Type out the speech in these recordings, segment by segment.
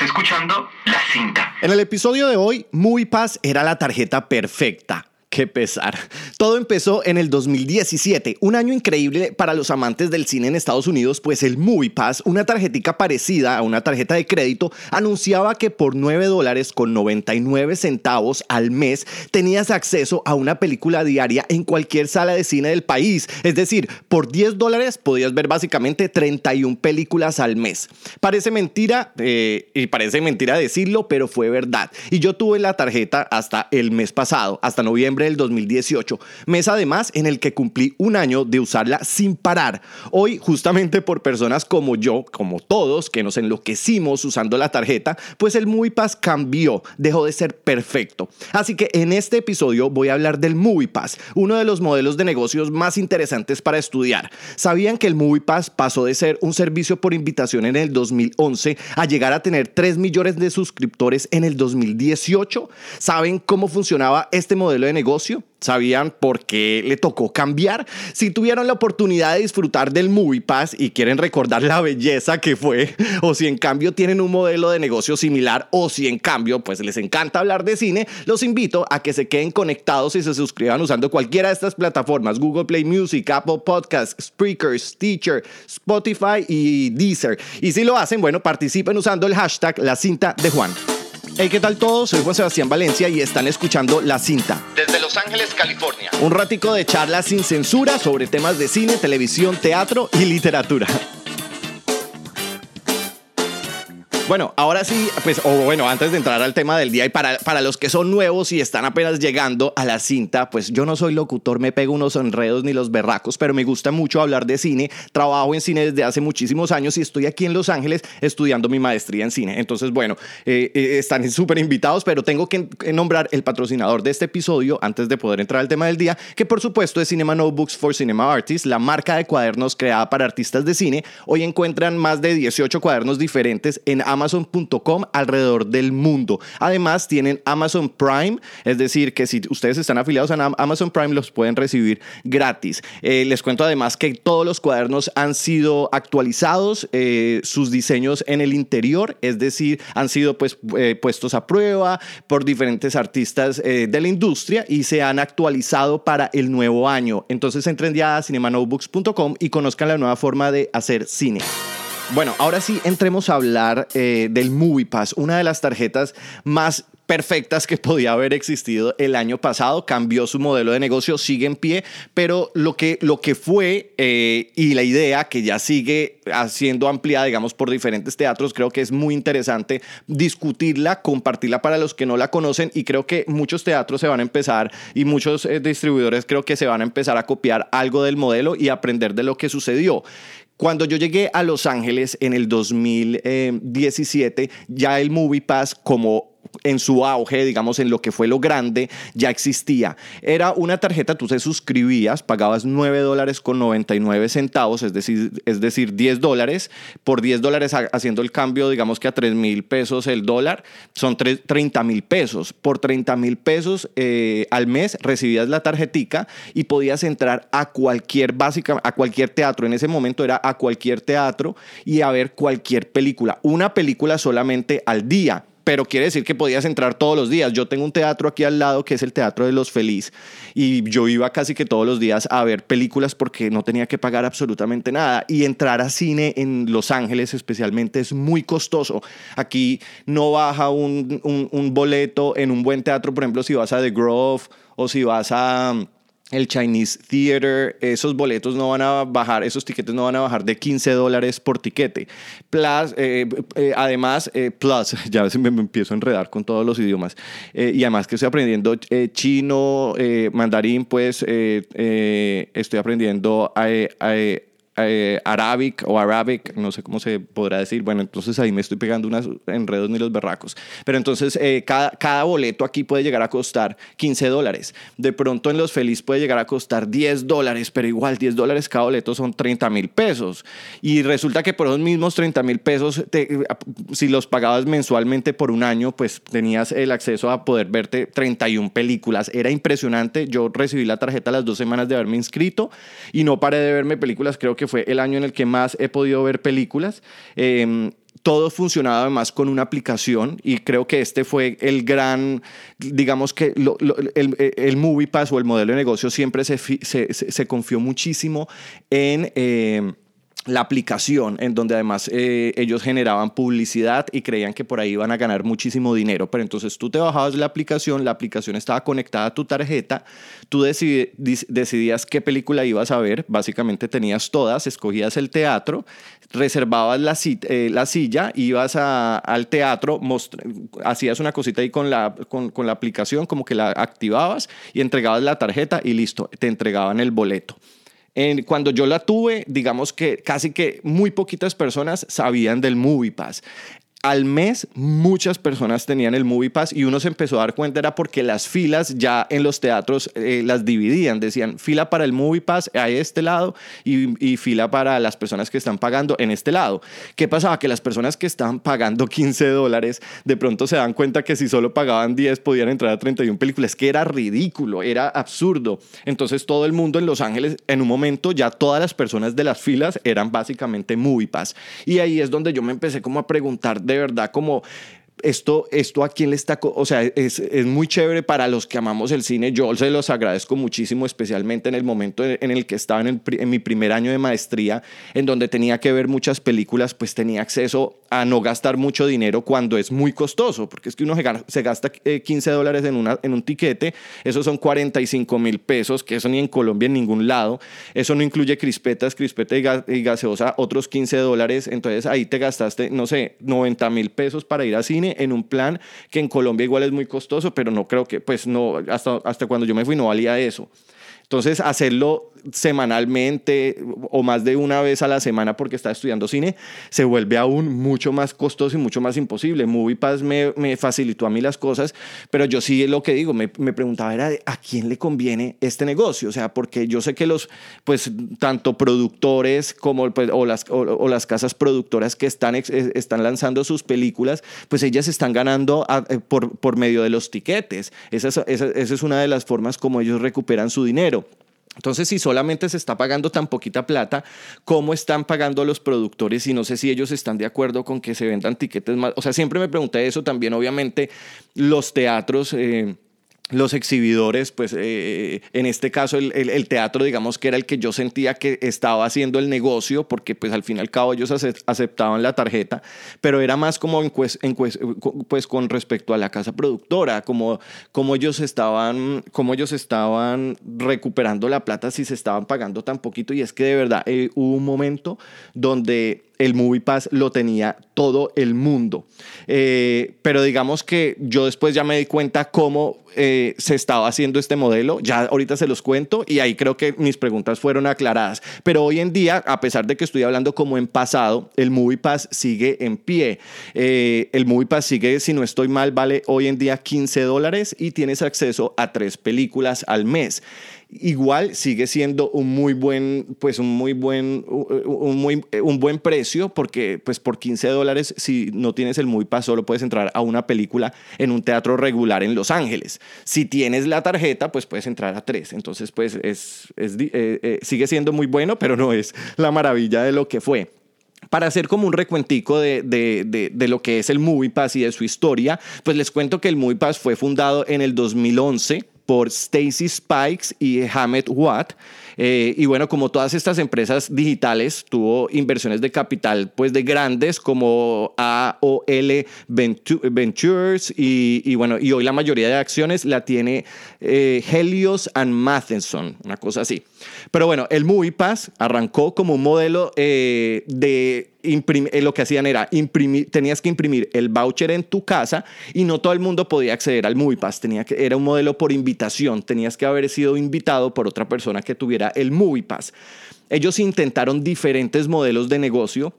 Escuchando La Cinta. En el episodio de hoy, Muy Paz era la tarjeta perfecta. Qué pesar. Todo empezó en el 2017, un año increíble para los amantes del cine en Estados Unidos, pues el Movie Pass, una tarjetica parecida a una tarjeta de crédito, anunciaba que por 9 dólares con 99 centavos al mes tenías acceso a una película diaria en cualquier sala de cine del país. Es decir, por 10 dólares podías ver básicamente 31 películas al mes. Parece mentira, eh, y parece mentira decirlo, pero fue verdad. Y yo tuve la tarjeta hasta el mes pasado, hasta noviembre del 2018, mes además en el que cumplí un año de usarla sin parar. Hoy, justamente por personas como yo, como todos, que nos enloquecimos usando la tarjeta, pues el MoviePass cambió, dejó de ser perfecto. Así que en este episodio voy a hablar del MoviePass, uno de los modelos de negocios más interesantes para estudiar. ¿Sabían que el MoviePass pasó de ser un servicio por invitación en el 2011 a llegar a tener 3 millones de suscriptores en el 2018? ¿Saben cómo funcionaba este modelo de negocio? ¿Sabían por qué le tocó cambiar? Si tuvieron la oportunidad de disfrutar del Movie Pass y quieren recordar la belleza que fue, o si en cambio tienen un modelo de negocio similar, o si en cambio pues les encanta hablar de cine, los invito a que se queden conectados y se suscriban usando cualquiera de estas plataformas, Google Play Music, Apple Podcasts, Spreakers, Teacher, Spotify y Deezer. Y si lo hacen, bueno, participen usando el hashtag la cinta de Juan. Hey, ¿qué tal todos? Soy Juan Sebastián Valencia y están escuchando La Cinta. Desde Los Ángeles, California. Un ratico de charlas sin censura sobre temas de cine, televisión, teatro y literatura. Bueno, ahora sí, pues, o bueno, antes de entrar al tema del día y para, para los que son nuevos y están apenas llegando a la cinta, pues yo no soy locutor, me pego unos enredos ni los berracos, pero me gusta mucho hablar de cine. Trabajo en cine desde hace muchísimos años y estoy aquí en Los Ángeles estudiando mi maestría en cine. Entonces, bueno, eh, eh, están súper invitados, pero tengo que nombrar el patrocinador de este episodio antes de poder entrar al tema del día, que por supuesto es Cinema Notebooks for Cinema Artists, la marca de cuadernos creada para artistas de cine. Hoy encuentran más de 18 cuadernos diferentes en amazon.com alrededor del mundo. Además, tienen Amazon Prime, es decir, que si ustedes están afiliados a Amazon Prime, los pueden recibir gratis. Eh, les cuento además que todos los cuadernos han sido actualizados, eh, sus diseños en el interior, es decir, han sido pues, eh, puestos a prueba por diferentes artistas de la industria y se han actualizado para el nuevo año. Entonces entren ya a cinemanotebooks.com y conozcan la nueva forma de hacer cine. Bueno, ahora sí entremos a hablar eh, del Movie Pass, una de las tarjetas más perfectas que podía haber existido el año pasado, cambió su modelo de negocio, sigue en pie, pero lo que, lo que fue eh, y la idea que ya sigue siendo ampliada, digamos, por diferentes teatros, creo que es muy interesante discutirla, compartirla para los que no la conocen y creo que muchos teatros se van a empezar y muchos eh, distribuidores creo que se van a empezar a copiar algo del modelo y aprender de lo que sucedió. Cuando yo llegué a Los Ángeles en el 2017, ya el Movie Pass como en su auge, digamos, en lo que fue lo grande, ya existía. Era una tarjeta, tú te suscribías, pagabas 9 dólares con 99 centavos, es decir, es decir 10 dólares, por 10 dólares haciendo el cambio, digamos que a 3 mil pesos el dólar, son 30 mil pesos. Por 30 mil pesos eh, al mes recibías la tarjetica y podías entrar a cualquier, básica, a cualquier teatro. En ese momento era a cualquier teatro y a ver cualquier película. Una película solamente al día pero quiere decir que podías entrar todos los días. Yo tengo un teatro aquí al lado que es el Teatro de los Feliz y yo iba casi que todos los días a ver películas porque no tenía que pagar absolutamente nada y entrar a cine en Los Ángeles especialmente es muy costoso. Aquí no baja un, un boleto en un buen teatro, por ejemplo, si vas a The Grove o si vas a el Chinese Theater, esos boletos no van a bajar, esos tiquetes no van a bajar de 15 dólares por tiquete. Plus, eh, eh, además, eh, plus, ya me, me, empiezo a enredar con todos los idiomas. y además que estoy aprendiendo chino, mandarín, pues estoy aprendiendo eh, Arabic o Arabic, no sé cómo se podrá decir. Bueno, entonces ahí me estoy pegando unos enredos ni los berracos. Pero entonces eh, cada, cada boleto aquí puede llegar a costar 15 dólares. De pronto en Los Feliz puede llegar a costar 10 dólares, pero igual 10 dólares cada boleto son 30 mil pesos. Y resulta que por esos mismos 30 mil pesos, si los pagabas mensualmente por un año, pues tenías el acceso a poder verte 31 películas. Era impresionante. Yo recibí la tarjeta las dos semanas de haberme inscrito y no paré de verme películas. Creo que fue el año en el que más he podido ver películas. Em, todo funcionaba además con una aplicación y creo que este fue el gran, digamos que el, el, Movie Pass o el modelo de negocio siempre se, se, confió muchísimo en... Eh, la aplicación en donde además eh, ellos generaban publicidad y creían que por ahí iban a ganar muchísimo dinero. Pero entonces tú te bajabas la aplicación, la aplicación estaba conectada a tu tarjeta, tú decidías qué película ibas a ver, básicamente tenías todas, escogías el teatro, reservabas la, eh, la silla, ibas al teatro, hacías una cosita ahí con la, con, con la aplicación, como que la activabas y entregabas la tarjeta y listo, te entregaban el boleto cuando yo la tuve, digamos que casi que muy poquitas personas sabían del Movie Pass al mes muchas personas tenían el Movie Pass y uno se empezó a dar cuenta era porque las filas ya en los teatros eh, las dividían, decían fila para el Movie Pass a este lado y, fila para las personas que están pagando en este lado. ¿Qué pasaba? Que las personas que estaban pagando 15 dólares de pronto se dan cuenta que si solo pagaban 10 podían entrar a 31 películas, que era ridículo, era absurdo. Entonces todo el mundo en Los Ángeles en un momento ya todas las personas de las filas eran básicamente Movie Pass. Y ahí es donde yo me empecé como a preguntar verdad como esto, esto a quién le está, o sea, es, es, muy chévere para los que amamos el cine. Yo se los agradezco muchísimo, especialmente en el momento en el que estaba en, en, mi primer año de maestría, en donde tenía que ver muchas películas, pues tenía acceso a no gastar mucho dinero cuando es muy costoso, porque es que uno se gasta 15 eh, dólares en, una, en un tiquete, eso son 45 mil pesos, que eso ni en Colombia en ningún lado, eso no incluye crispetas, crispeta y, gaseosa, otros 15 dólares, entonces ahí te gastaste, no sé, 90 mil pesos para ir al cine en un plan que en Colombia igual es muy costoso, pero no creo que, pues no, hasta, hasta cuando yo me fui no valía eso. Entonces, hacerlo semanalmente o más de una vez a la semana porque está estudiando cine, se vuelve aún mucho más costoso y mucho más imposible. MoviePass me, me facilitó a mí las cosas, pero yo sí lo que digo, me, me preguntaba era a quién le conviene este negocio, o sea, porque yo sé que los, pues, tanto productores como pues, o, las, o, las casas productoras que están, están lanzando sus películas, pues ellas están ganando eh, por, por medio de los tiquetes. esa, esa es una de las formas como ellos recuperan su dinero. Entonces, si solamente se está pagando tan poquita plata, ¿cómo están pagando los productores? Y no sé si ellos están de acuerdo con que se vendan tiquetes más. O sea, siempre me pregunté eso también. Obviamente, los teatros. Eh, los exhibidores, pues eh, en este caso el, el, teatro, digamos que era el que yo sentía que estaba haciendo el negocio, porque pues al fin y al cabo ellos aceptaban la tarjeta, pero era más como en, pues con respecto a la casa productora, como, como, ellos estaban, como ellos estaban recuperando la plata si se estaban pagando tan poquito, y es que de verdad eh, hubo un momento donde el Movie Pass lo tenía todo el mundo. Eh, pero digamos que yo después ya me di cuenta cómo eh, se estaba haciendo este modelo. Ya ahorita se los cuento y ahí creo que mis preguntas fueron aclaradas. Pero hoy en día, a pesar de que estoy hablando como en pasado, el Movie Pass sigue en pie. Eh, el Movie Pass sigue, si no estoy mal, vale hoy en día 15 dólares y tienes acceso a tres películas al mes igual sigue siendo un muy buen, pues un muy buen, un, muy, un buen precio porque pues por 15 dólares si no tienes el muy paso solo puedes entrar a una película en un teatro regular en Los Ángeles. Si tienes la tarjeta pues puedes entrar a tres. Entonces pues es, es eh, eh, sigue siendo muy bueno pero no es la maravilla de lo que fue para hacer como un recuentico de, de, de, de, lo que es el Movie Pass y de su historia, pues les cuento que el Movie Pass fue fundado en el 2011 por Stacy Spikes y Hamed Watt. Eh, y bueno, como todas estas empresas digitales, tuvo inversiones de capital pues de grandes como AOL Ventures y, bueno, y hoy la mayoría de acciones la tiene eh, Helios and Matheson, una cosa así. Pero bueno, el MoviePass arrancó como un modelo eh, de imprimir, lo que hacían era imprimir, tenías que imprimir el voucher en tu casa y no todo el mundo podía acceder al MoviePass, tenía que, era un modelo por invitación, tenías que haber sido invitado por otra persona que tuviera el MoviePass. Ellos intentaron diferentes modelos de negocio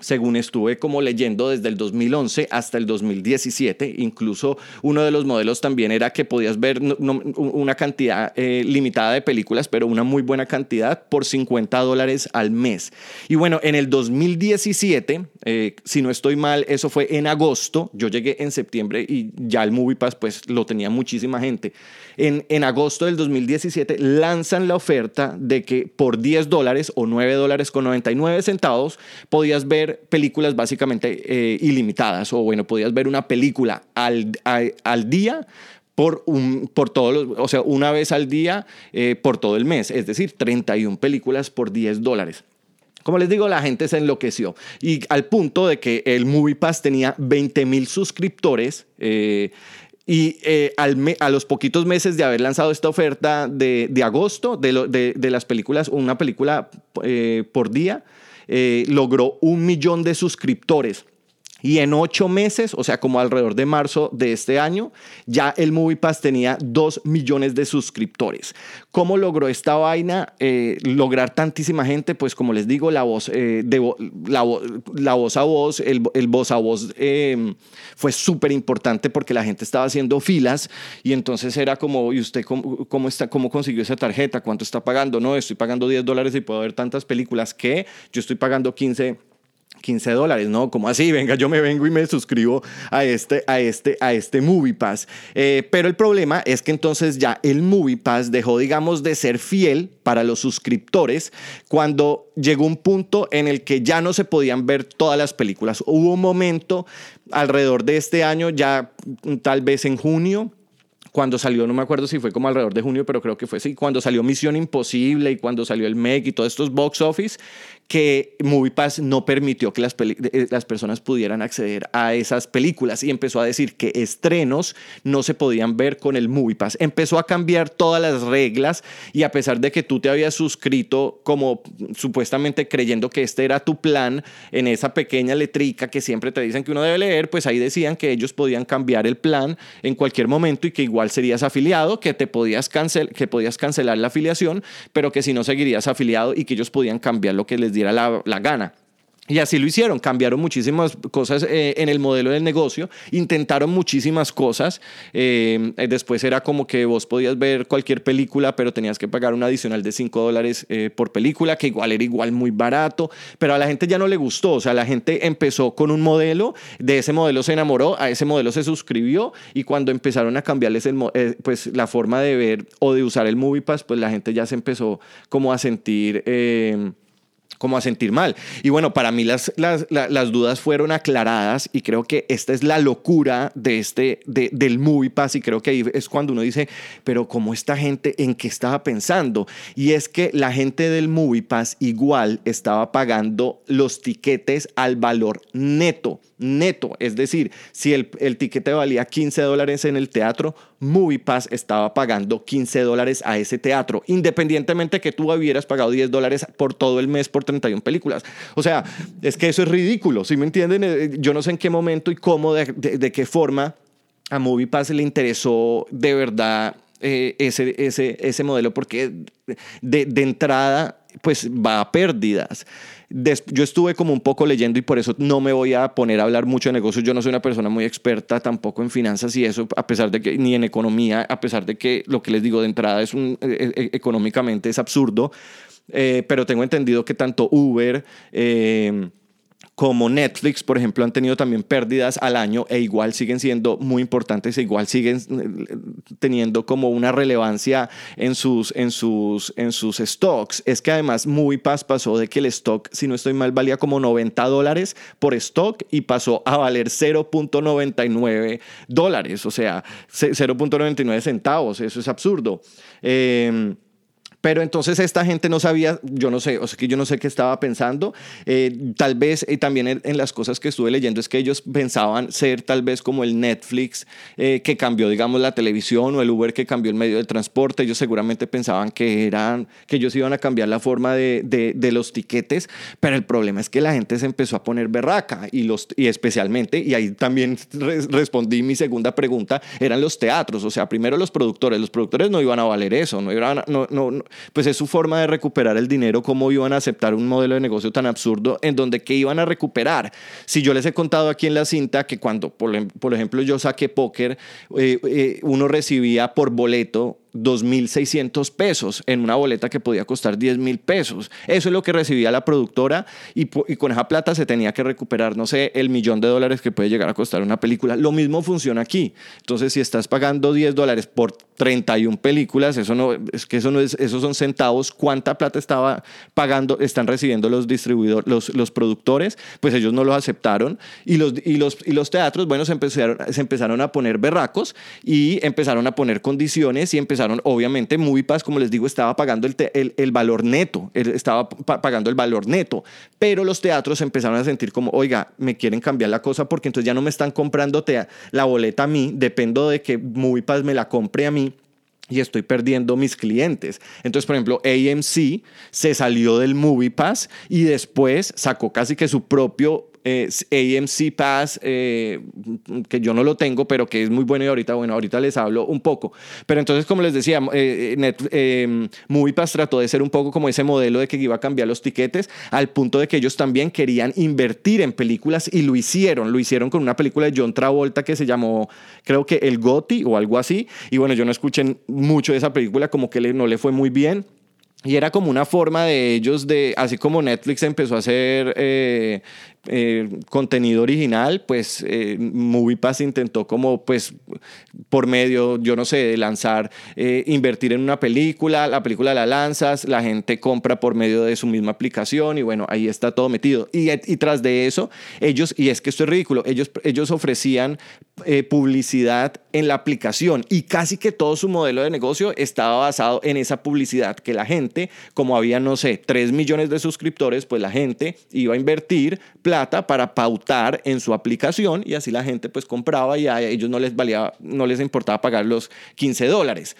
según estuve como leyendo desde el 2011 hasta el 2017. Incluso uno de los modelos también era que podías ver una cantidad eh, limitada de películas, pero una muy buena cantidad por 50 dólares al mes. Y bueno, en el 2017, eh, si no estoy mal, eso fue en agosto. Yo llegué en septiembre y ya el Movie Pass pues lo tenía muchísima gente. En, agosto del 2017 lanzan la oferta de que por 10 dólares o 9 dólares con 99 centavos podías ver películas básicamente eh, ilimitadas, o bueno, podías ver una película al, al día por, un, por todos o sea, una vez al día eh, por todo el mes, es decir, 31 películas por 10 dólares. Como les digo, la gente se enloqueció y al punto de que el Movie Pass tenía 20 mil suscriptores. Eh, y eh, a los poquitos meses de haber lanzado esta oferta de, de agosto de, de, las películas, una película por día, logró un millón de suscriptores. Y en ocho meses, o sea, como alrededor de marzo de este año, ya el MoviePass tenía dos millones de suscriptores. ¿Cómo logró esta vaina eh, lograr tantísima gente? Pues como les digo, la voz, eh, la, voz a voz, el, el voz a voz em, fue súper importante porque la gente estaba haciendo filas y entonces era como, ¿y usted cómo, cómo, está, cómo consiguió esa tarjeta? ¿Cuánto está pagando? No, estoy pagando 10 dólares y puedo ver tantas películas que yo estoy pagando 15 15 dólares, ¿no? Como así, venga, yo me vengo y me suscribo a este, a este, a este Movie Pass. Eh, pero el problema es que entonces ya el Movie Pass dejó, digamos, de ser fiel para los suscriptores cuando llegó un punto en el que ya no se podían ver todas las películas. Hubo un momento alrededor de este año, ya tal vez en junio, cuando salió, no me acuerdo si fue como alrededor de junio, pero creo que fue así, cuando salió Misión Imposible y cuando salió el MEG y todos estos box office, que MoviePass no permitió que las, eh, las personas pudieran acceder a esas películas y empezó a decir que estrenos no se podían ver con el MoviePass. Empezó a cambiar todas las reglas y a pesar de que tú te habías suscrito como supuestamente creyendo que este era tu plan en esa pequeña letrica que siempre te dicen que uno debe leer, pues ahí decían que ellos podían cambiar el plan en cualquier momento y que igual serías afiliado, que te podías, cancel que podías cancelar la afiliación, pero que si no seguirías afiliado y que ellos podían cambiar lo que les diera la, la gana. Y así lo hicieron, cambiaron muchísimas cosas eh, en el modelo del negocio, intentaron muchísimas cosas. Eh, después era como que vos podías ver cualquier película, pero tenías que pagar un adicional de 5 dólares eh, por película, que igual era igual muy barato, pero a la gente ya no le gustó. O sea, la gente empezó con un modelo, de ese modelo se enamoró, a ese modelo se suscribió y cuando empezaron a cambiarles el, pues, la forma de ver o de usar el MoviePass, pues la gente ya se empezó como a sentir como a sentir mal. Y bueno, para mí las, las, las, dudas fueron aclaradas y creo que esta es la locura de este, de, del Movie Pass y creo que ahí es cuando uno dice, pero ¿cómo esta gente en qué estaba pensando? Y es que la gente del Movie Pass igual estaba pagando los tiquetes al valor neto neto. Es decir, si el, el tiquete valía 15 dólares en el teatro, MoviePass estaba pagando 15 dólares a ese teatro, independientemente que tú hubieras pagado 10 dólares por todo el mes por 31 películas. O sea, es que eso es ridículo, ¿sí me entienden? Eh, yo no sé en qué momento y cómo, de, qué forma a MoviePass le interesó de verdad eh, ese, ese, ese modelo, porque de, de entrada, pues va a pérdidas yo estuve como un poco leyendo y por eso no me voy a poner a hablar mucho de negocios. Yo no soy una persona muy experta tampoco en finanzas y eso, a pesar de que, ni en economía, a pesar de que lo que les digo de entrada es un, e, e, económicamente es absurdo, eh, pero tengo entendido que tanto Uber... Eh, como Netflix, por ejemplo, han tenido también pérdidas al año e igual siguen siendo muy importantes e igual siguen eh, teniendo como una relevancia en sus, en sus, en sus stocks. Es que además MoviePass pasó de que el stock, si no estoy mal, valía como 90 dólares por stock y pasó a valer 0.99 dólares, o sea, 0.99 centavos. Eso es absurdo. Eh, pero entonces esta gente no sabía, yo no sé, o sea que yo no sé qué estaba pensando. Eh, tal vez y también en, las cosas que estuve leyendo es que ellos pensaban ser tal vez como el Netflix eh, que cambió, digamos, la televisión o el Uber que cambió el medio de transporte. Ellos seguramente pensaban que eran, que ellos iban a cambiar la forma de, de, los tiquetes, pero el problema es que la gente se empezó a poner berraca y, los, y especialmente, y ahí también respondí mi segunda pregunta, eran los teatros. O sea, primero los productores, los productores no iban a valer eso, no iban no, no, pues es su forma de recuperar el dinero, cómo iban a aceptar un modelo de negocio tan absurdo en donde qué iban a recuperar. Si yo les he contado aquí en la cinta que cuando, por, ejemplo, yo saqué póker, eh, eh, uno recibía por boleto 2.600 pesos en una boleta que podía costar 10 mil pesos. Eso es lo que recibía la productora y, y, con esa plata se tenía que recuperar, no sé, el millón de dólares que puede llegar a costar una película. Lo mismo funciona aquí. Entonces, si estás pagando 10 dólares por 31 películas, eso no es que eso no es, esos son centavos. ¿Cuánta plata estaba pagando, están recibiendo los distribuidores, los, los productores? Pues ellos no los aceptaron y los, y los, y los teatros, bueno, se empezaron, se empezaron a poner berracos y empezaron a poner condiciones y empezaron, obviamente, Moviepass, como les digo, estaba pagando el, el, el valor neto, estaba pagando el valor neto, pero los teatros empezaron a sentir como, oiga, me quieren cambiar la cosa porque entonces ya no me están comprando la boleta a mí, dependo de que Moviepass me la compre a mí y estoy perdiendo mis clientes. Entonces, por ejemplo, AMC se salió del Movie Pass y después sacó casi que su propio eh, AMC Pass, eh, que yo no lo tengo, pero que es muy bueno y ahorita, bueno, ahorita les hablo un poco. Pero entonces, como les decía, eh, eh Movie Pass trató de ser un poco como ese modelo de que iba a cambiar los tiquetes, al punto de que ellos también querían invertir en películas y lo hicieron. Lo hicieron con una película de John Travolta que se llamó, creo que El Gotti o algo así. Y bueno, yo no escuché mucho de esa película, como que no le fue muy bien. Y era como una forma de ellos de, así como Netflix empezó a hacer eh, contenido original, pues eh, MoviePass intentó como, pues, por medio, yo no sé, de lanzar, eh, invertir en una película, la película la lanzas, la gente compra por medio de su misma aplicación y bueno, ahí está todo metido. Y, tras de eso, ellos, y es que esto es ridículo, ellos, ellos ofrecían publicidad en la aplicación y casi que todo su modelo de negocio estaba basado en esa publicidad, que la gente, como había, no sé, 3 millones de suscriptores, pues la gente iba a invertir plata para pautar en su aplicación y así la gente pues compraba y a ellos no les valía, no les importaba pagar los 15 dólares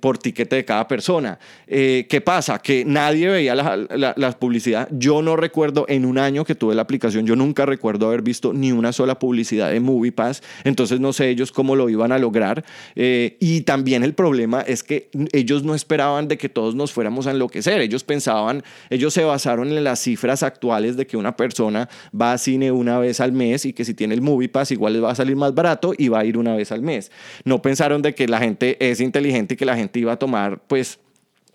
por tiquete de cada persona. Eh, ¿Qué pasa? Que nadie veía la, la, publicidad. Yo no recuerdo en un año que tuve la aplicación, yo nunca recuerdo haber visto ni una sola publicidad de MoviePass, entonces no sé ellos cómo lo iban a lograr. Eh, y también el problema es que ellos no esperaban de que todos nos fuéramos a enloquecer, ellos pensaban, ellos se basaron en las cifras actuales de que una persona va a cine una vez al mes y que si tiene el MoviePass igual les va a salir más barato y va a ir una vez al mes. No pensaron de que la gente es inteligente que la gente iba a tomar, pues,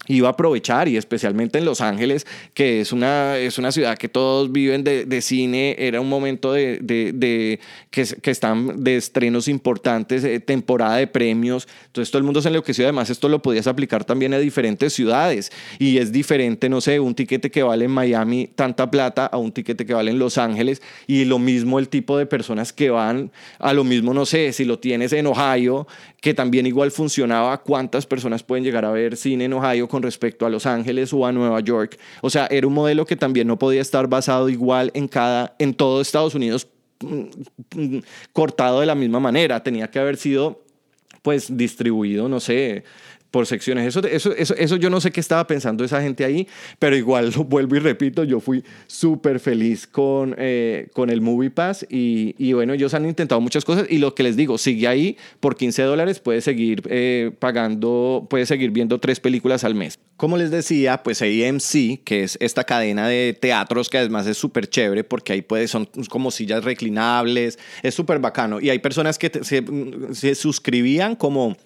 iba a aprovechar y especialmente en Los Ángeles, que es una, es una ciudad que todos viven de, de cine, era un momento de, de, que, que, están de estrenos importantes, eh, temporada de premios, entonces todo el mundo se enloqueció, además esto lo podías aplicar también a diferentes ciudades y es diferente, no sé, un tiquete que vale en Miami tanta plata a un tiquete que vale en Los Ángeles y lo mismo el tipo de personas que van a lo mismo, no sé, si lo tienes en Ohio, que también igual funcionaba, cuántas personas pueden llegar a ver cine en Ohio con respecto a Los Ángeles o a Nueva York. O sea, era un modelo que también no podía estar basado igual en cada, en todo Estados Unidos mm, mm, cortado de la misma manera. Tenía que haber sido pues distribuido, no sé, por secciones. Eso, eso, eso, eso yo no sé qué estaba pensando esa gente ahí, pero igual lo vuelvo y repito, yo fui súper feliz con, eh, con el Movie Pass y, y, bueno, ellos han intentado muchas cosas y lo que les digo, sigue ahí por 15 dólares, puedes seguir eh, pagando, puedes seguir viendo tres películas al mes. Como les decía, pues AMC, que es esta cadena de teatros que además es súper chévere porque ahí puede, son como sillas reclinables, es súper bacano y hay personas que se, se suscribían como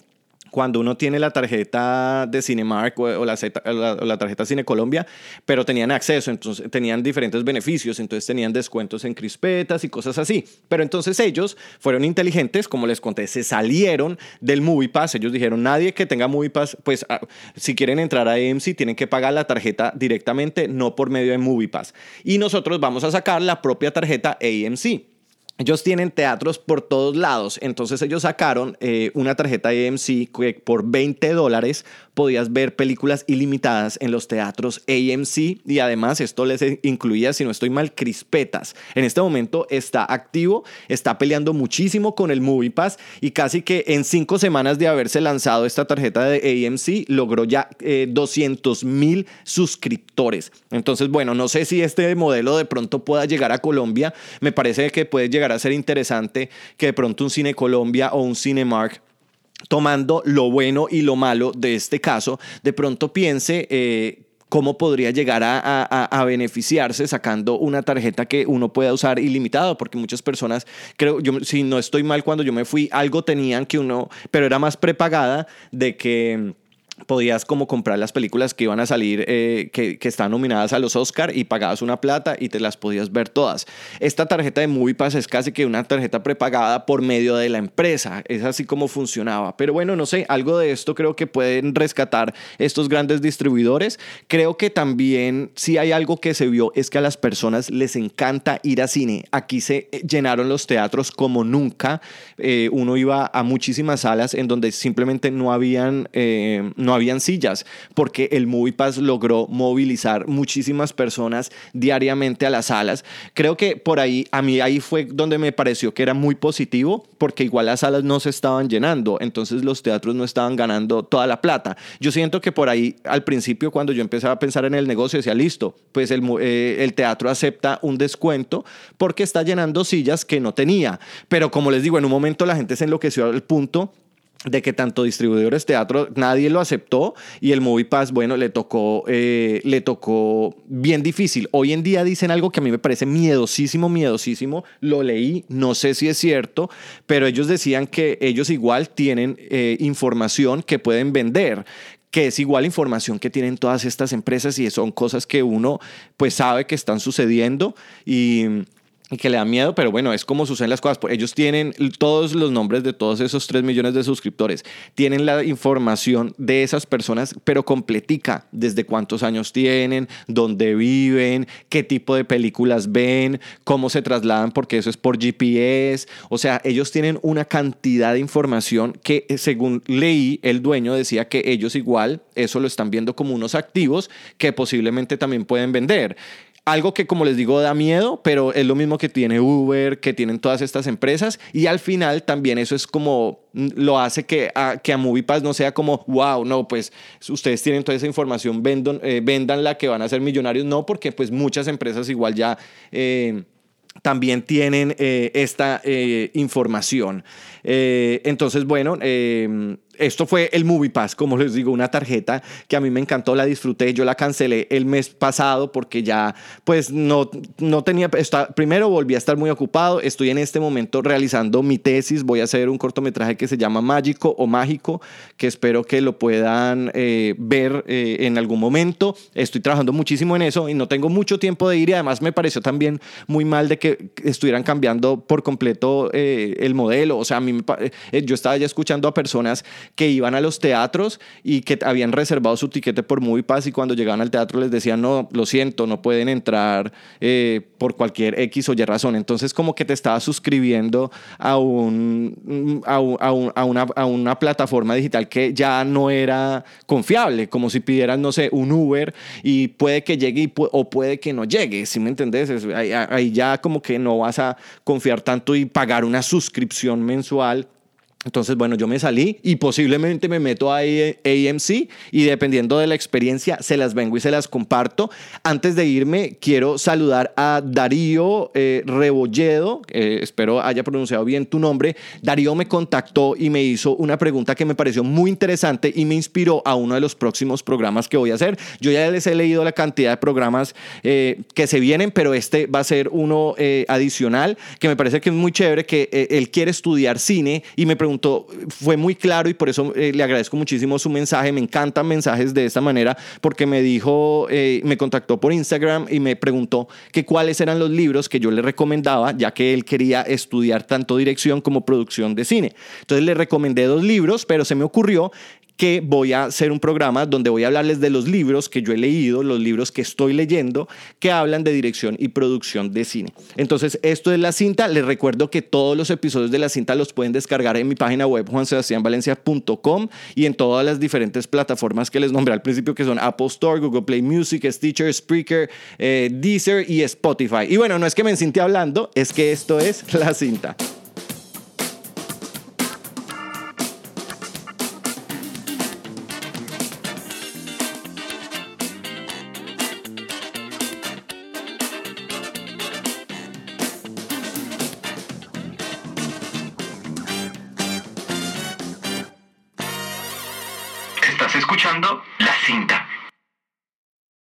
cuando uno tiene la tarjeta de Cinemark o la, la, tarjeta Cine Colombia, pero tenían acceso, entonces tenían diferentes beneficios, entonces tenían descuentos en crispetas y cosas así. Pero entonces ellos fueron inteligentes, como les conté, se salieron del Movie Pass. Ellos dijeron, nadie que tenga Movie Pass, pues ah, si quieren entrar a AMC tienen que pagar la tarjeta directamente, no por medio de Movie Pass. Y nosotros vamos a sacar la propia tarjeta AMC. Ellos tienen teatros por todos lados, entonces ellos sacaron eh, una tarjeta AMC que por 20 dólares podías ver películas ilimitadas en los teatros AMC y además esto les incluía, si no estoy mal, crispetas. En este momento está activo, está peleando muchísimo con el Movie Pass y casi que en cinco semanas de haberse lanzado esta tarjeta de AMC logró ya 200 eh, mil suscriptores. Entonces, bueno, no sé si este modelo de pronto pueda llegar a Colombia. Me parece que puede llegar a ser interesante que de pronto un Cine Colombia o un Cinemark tomando lo bueno y lo malo de este caso, de pronto piense eh, cómo podría llegar a, a, a, beneficiarse sacando una tarjeta que uno pueda usar ilimitado, porque muchas personas, creo, yo si no estoy mal, cuando yo me fui, algo tenían que uno, pero era más prepagada de que podías como comprar las películas que iban a salir, eh, que, que, están nominadas a los Oscar y pagabas una plata y te las podías ver todas. Esta tarjeta de MoviePass es casi que una tarjeta prepagada por medio de la empresa. Es así como funcionaba. Pero bueno, no sé, algo de esto creo que pueden rescatar estos grandes distribuidores. Creo que también si hay algo que se vio es que a las personas les encanta ir a cine. Aquí se llenaron los teatros como nunca. Eh, uno iba a muchísimas salas en donde simplemente no habían... Eh, no habían sillas, porque el MoviePass logró movilizar muchísimas personas diariamente a las salas. Creo que por ahí, a mí ahí fue donde me pareció que era muy positivo, porque igual las salas no se estaban llenando, entonces los teatros no estaban ganando toda la plata. Yo siento que por ahí, al principio, cuando yo empezaba a pensar en el negocio, decía, listo, pues el, eh, el teatro acepta un descuento porque está llenando sillas que no tenía. Pero como les digo, en un momento la gente se enloqueció al punto de que tanto distribuidores teatro nadie lo aceptó y el Movie Pass bueno le tocó eh, le tocó bien difícil. Hoy en día dicen algo que a mí me parece miedosísimo miedosísimo. Lo leí no sé si es cierto pero ellos decían que ellos igual tienen eh, información que pueden vender que es igual información que tienen todas estas empresas y son cosas que uno pues sabe que están sucediendo y y que le da miedo, pero bueno, es como suceden las cosas. Ellos tienen todos los nombres de todos esos 3 millones de suscriptores, tienen la información de esas personas, pero completica, desde cuántos años tienen, dónde viven, qué tipo de películas ven, cómo se trasladan, porque eso es por GPS. O sea, ellos tienen una cantidad de información que, según leí, el dueño decía que ellos igual, eso lo están viendo como unos activos que posiblemente también pueden vender algo que como les digo da miedo, pero es lo mismo que tiene Uber, que tienen todas estas empresas y al final también eso es como mm, lo hace que a, que a MoviePass no sea como, wow, no, pues ustedes tienen toda esa información, vendan, eh, vendan la que van a ser millonarios, no, porque pues muchas empresas igual ya... Eh, también tienen eh, esta información. entonces, bueno, esto fue el Movie Pass, como les digo, una tarjeta que a mí me encantó, la disfruté, yo la cancelé el mes pasado porque ya pues no, no tenía, primero volví a estar muy ocupado, estoy en este momento realizando mi tesis, voy a hacer un cortometraje que se llama Mágico o Mágico, que espero que lo puedan eh, ver eh, en algún momento, estoy trabajando muchísimo en eso y no tengo mucho tiempo de ir y además me pareció también muy mal de que estuvieran cambiando por completo eh, el modelo, o sea, a mí yo estaba ya escuchando a personas que iban a los teatros y que habían reservado su tiquete por MoviePass y cuando llegaban al teatro les decían, no, lo siento, no pueden entrar eh, por cualquier X o Y razón. Entonces como que te estabas suscribiendo a, un, a, una, a una plataforma digital que ya no era confiable, como si pidieras, no sé, un Uber y puede que llegue o puede que no llegue, ¿sí me entendés? ahí ya como que no vas a confiar tanto y pagar una suscripción mensual entonces, bueno, yo me salí y posiblemente me meto a AMC y dependiendo de la experiencia se las vengo y se las comparto. Antes de irme, quiero saludar a Darío eh, Rebolledo, eh, espero haya pronunciado bien tu nombre. Darío me contactó y me hizo una pregunta que me pareció muy interesante y me inspiró a uno de los próximos programas que voy a hacer. Yo ya les he leído la cantidad de programas eh, que se vienen, pero este va a ser uno adicional que me parece que es muy chévere, que él quiere estudiar cine y me preguntó fue muy claro y por eso eh, le agradezco muchísimo su mensaje. Me encantan mensajes de esta manera porque me dijo, eh, me contactó por Instagram y me preguntó que cuáles eran los libros que yo le recomendaba, ya que él quería estudiar tanto dirección como producción de cine. Entonces le recomendé dos libros, pero se me ocurrió que voy a hacer un programa donde voy a hablarles de los libros que yo he leído, los libros que estoy leyendo, que hablan de dirección y producción de cine. Entonces, esto es la cinta. Les recuerdo que todos los episodios de la cinta los pueden descargar en mi página web juansebastianvalencia.com y en todas las diferentes plataformas que les nombré al principio, que son Apple Store, Google Play Music, Stitcher, Spreaker, eh, Deezer y Spotify. Y bueno, no es que me siente hablando, es que esto es La Cinta.